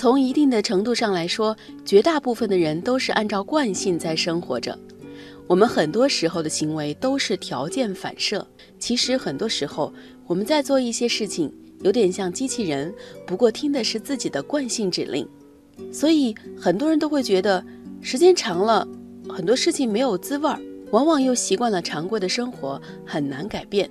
从一定的程度上来说，绝大部分的人都是按照惯性在生活着。我们很多时候的行为都是条件反射。其实很多时候，我们在做一些事情，有点像机器人，不过听的是自己的惯性指令。所以很多人都会觉得，时间长了，很多事情没有滋味儿，往往又习惯了常规的生活，很难改变。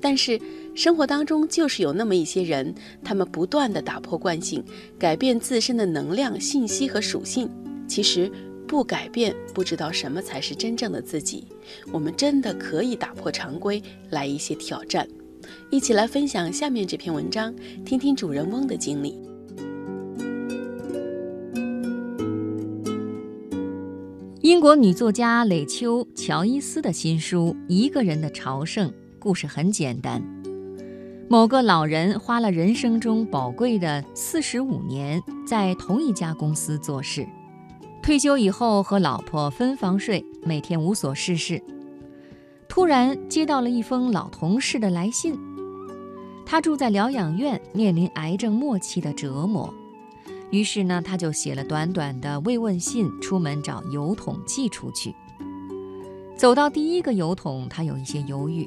但是生活当中就是有那么一些人，他们不断的打破惯性，改变自身的能量、信息和属性。其实不改变，不知道什么才是真正的自己。我们真的可以打破常规，来一些挑战。一起来分享下面这篇文章，听听主人翁的经历。英国女作家蕾秋·乔伊斯的新书《一个人的朝圣》。故事很简单，某个老人花了人生中宝贵的四十五年在同一家公司做事，退休以后和老婆分房睡，每天无所事事。突然接到了一封老同事的来信，他住在疗养院，面临癌症末期的折磨，于是呢，他就写了短短的慰问信，出门找邮筒寄出去。走到第一个邮筒，他有一些犹豫。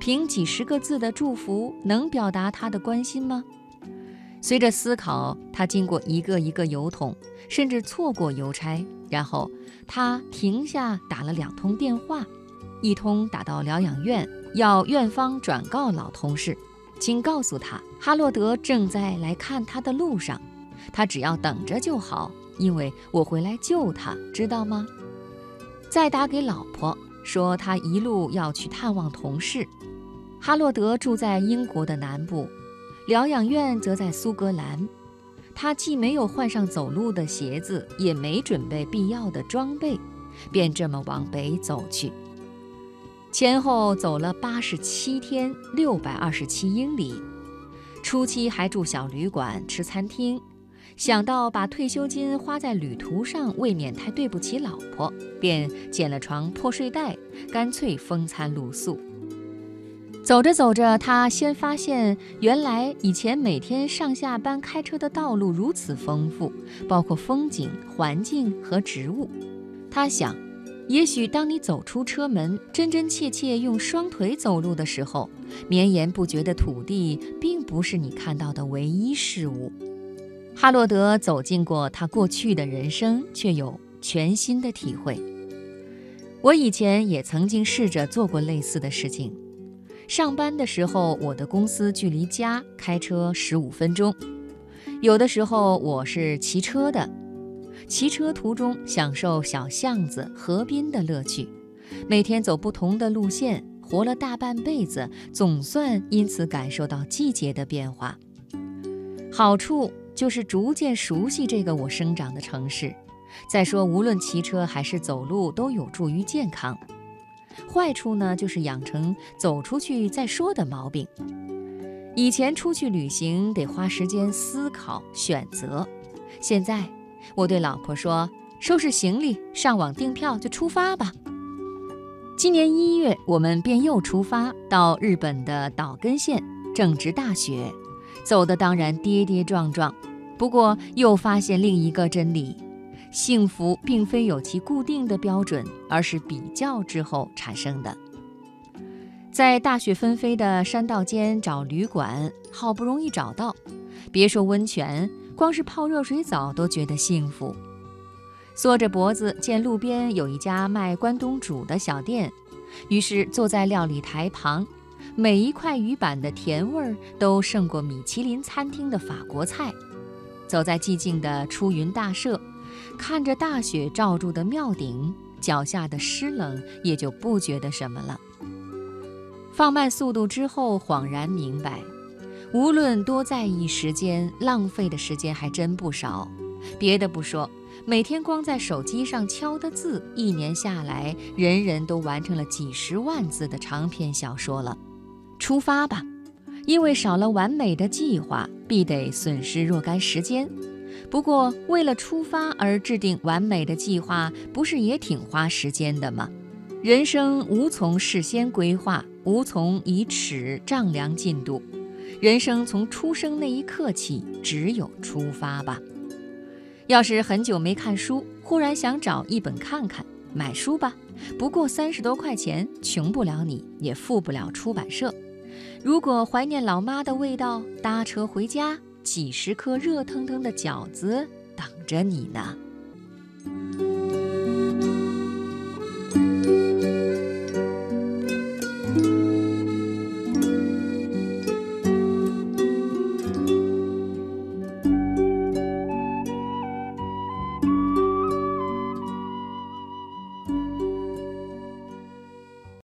凭几十个字的祝福能表达他的关心吗？随着思考，他经过一个一个邮筒，甚至错过邮差。然后他停下，打了两通电话，一通打到疗养院，要院方转告老同事，请告诉他哈洛德正在来看他的路上，他只要等着就好，因为我会来救他，知道吗？再打给老婆，说他一路要去探望同事。哈洛德住在英国的南部，疗养院则在苏格兰。他既没有换上走路的鞋子，也没准备必要的装备，便这么往北走去。前后走了八十七天，六百二十七英里。初期还住小旅馆，吃餐厅，想到把退休金花在旅途上，未免太对不起老婆，便捡了床破睡袋，干脆风餐露宿。走着走着，他先发现，原来以前每天上下班开车的道路如此丰富，包括风景、环境和植物。他想，也许当你走出车门，真真切切用双腿走路的时候，绵延不绝的土地并不是你看到的唯一事物。哈洛德走进过他过去的人生，却有全新的体会。我以前也曾经试着做过类似的事情。上班的时候，我的公司距离家开车十五分钟。有的时候我是骑车的，骑车途中享受小巷子、河滨的乐趣。每天走不同的路线，活了大半辈子，总算因此感受到季节的变化。好处就是逐渐熟悉这个我生长的城市。再说，无论骑车还是走路，都有助于健康。坏处呢，就是养成走出去再说的毛病。以前出去旅行得花时间思考选择，现在我对老婆说：“收拾行李，上网订票就出发吧。”今年一月，我们便又出发到日本的岛根县，正值大雪，走的当然跌跌撞撞。不过又发现另一个真理。幸福并非有其固定的标准，而是比较之后产生的。在大雪纷飞的山道间找旅馆，好不容易找到，别说温泉，光是泡热水澡都觉得幸福。缩着脖子见路边有一家卖关东煮的小店，于是坐在料理台旁，每一块鱼板的甜味儿都胜过米其林餐厅的法国菜。走在寂静的出云大社。看着大雪罩住的庙顶，脚下的湿冷也就不觉得什么了。放慢速度之后，恍然明白，无论多在意时间，浪费的时间还真不少。别的不说，每天光在手机上敲的字，一年下来，人人都完成了几十万字的长篇小说了。出发吧，因为少了完美的计划，必得损失若干时间。不过为了出发而制定完美的计划不是也挺花时间的吗？人生无从事先规划无从以尺丈量进度。人生从出生那一刻起只有出发吧。要是很久没看书忽然想找一本看看买书吧。不过三十多块钱穷不了你也富不了出版社。如果怀念老妈的味道搭车回家几十颗热腾腾的饺子等着你呢。